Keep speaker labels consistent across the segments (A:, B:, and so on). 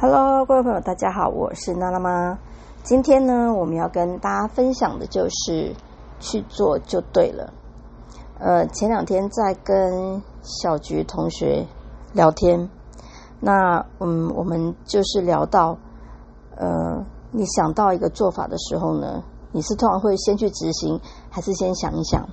A: Hello，各位朋友，大家好，我是娜娜妈。今天呢，我们要跟大家分享的就是去做就对了。呃，前两天在跟小菊同学聊天，那嗯，我们就是聊到，呃，你想到一个做法的时候呢，你是通常会先去执行，还是先想一想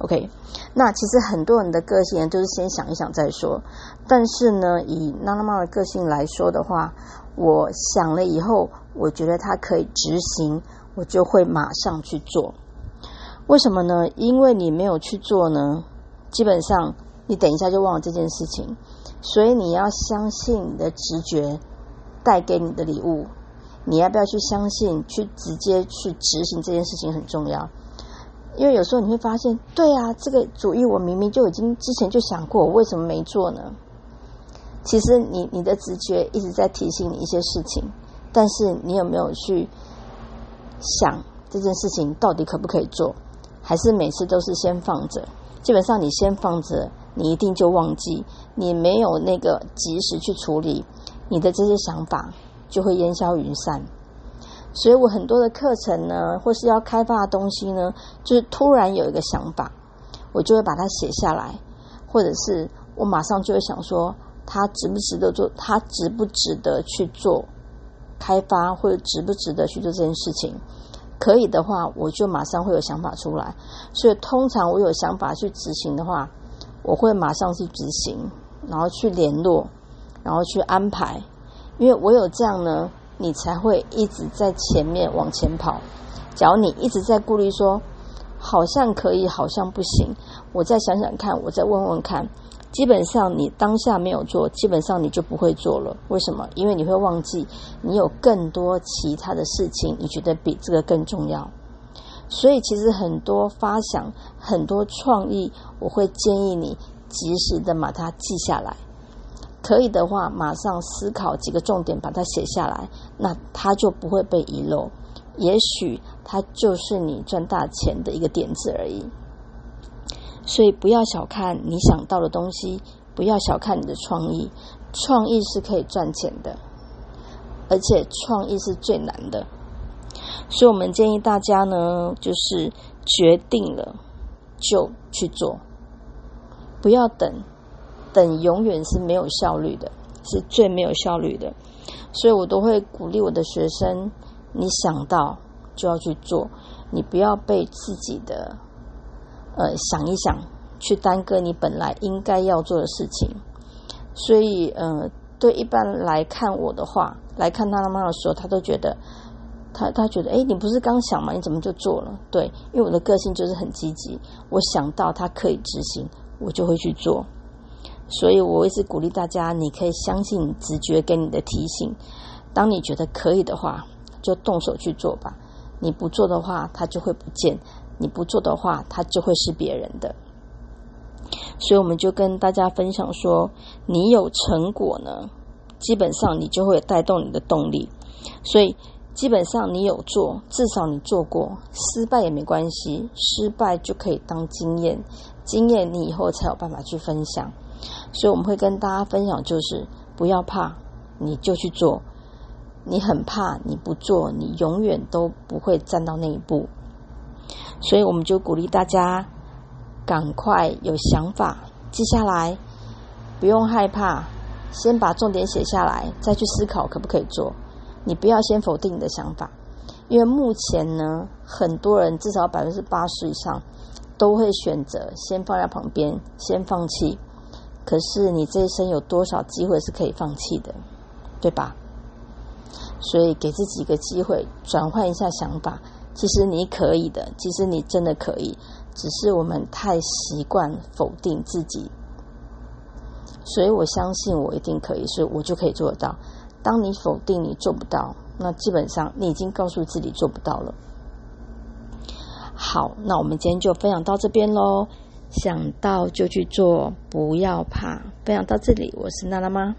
A: ？OK，那其实很多人的个性都是先想一想再说。但是呢，以娜娜妈的个性来说的话，我想了以后，我觉得它可以执行，我就会马上去做。为什么呢？因为你没有去做呢，基本上你等一下就忘了这件事情。所以你要相信你的直觉带给你的礼物。你要不要去相信？去直接去执行这件事情很重要。因为有时候你会发现，对啊，这个主意我明明就已经之前就想过，我为什么没做呢？其实你你的直觉一直在提醒你一些事情，但是你有没有去想这件事情到底可不可以做？还是每次都是先放着？基本上你先放着，你一定就忘记，你没有那个及时去处理，你的这些想法就会烟消云散。所以我很多的课程呢，或是要开发的东西呢，就是突然有一个想法，我就会把它写下来，或者是我马上就会想说，它值不值得做，它值不值得去做开发，或者值不值得去做这件事情。可以的话，我就马上会有想法出来。所以通常我有想法去执行的话，我会马上去执行，然后去联络，然后去安排，因为我有这样呢。你才会一直在前面往前跑。假如你一直在顾虑说，好像可以，好像不行，我再想想看，我再问问看。基本上你当下没有做，基本上你就不会做了。为什么？因为你会忘记你有更多其他的事情，你觉得比这个更重要。所以其实很多发想、很多创意，我会建议你及时的把它记下来。可以的话，马上思考几个重点，把它写下来，那它就不会被遗漏。也许它就是你赚大钱的一个点子而已。所以不要小看你想到的东西，不要小看你的创意，创意是可以赚钱的，而且创意是最难的。所以我们建议大家呢，就是决定了就去做，不要等。等永远是没有效率的，是最没有效率的，所以我都会鼓励我的学生：你想到就要去做，你不要被自己的呃想一想去耽搁你本来应该要做的事情。所以呃，对一般来看我的话，来看他妈的时候，他都觉得他他觉得哎，你不是刚想吗？你怎么就做了？对，因为我的个性就是很积极，我想到他可以执行，我就会去做。所以，我一直鼓励大家，你可以相信直觉给你的提醒。当你觉得可以的话，就动手去做吧。你不做的话，它就会不见；你不做的话，它就会是别人的。所以，我们就跟大家分享说，你有成果呢，基本上你就会带动你的动力。所以，基本上你有做，至少你做过，失败也没关系，失败就可以当经验，经验你以后才有办法去分享。所以我们会跟大家分享，就是不要怕，你就去做。你很怕，你不做，你永远都不会站到那一步。所以我们就鼓励大家，赶快有想法记下来，不用害怕，先把重点写下来，再去思考可不可以做。你不要先否定你的想法，因为目前呢，很多人至少百分之八十以上都会选择先放在旁边，先放弃。可是你这一生有多少机会是可以放弃的，对吧？所以给自己一个机会，转换一下想法。其实你可以的，其实你真的可以，只是我们太习惯否定自己。所以我相信我一定可以，所以我就可以做得到。当你否定你做不到，那基本上你已经告诉自己做不到了。好，那我们今天就分享到这边喽。想到就去做，不要怕。分享到这里，我是娜娜妈。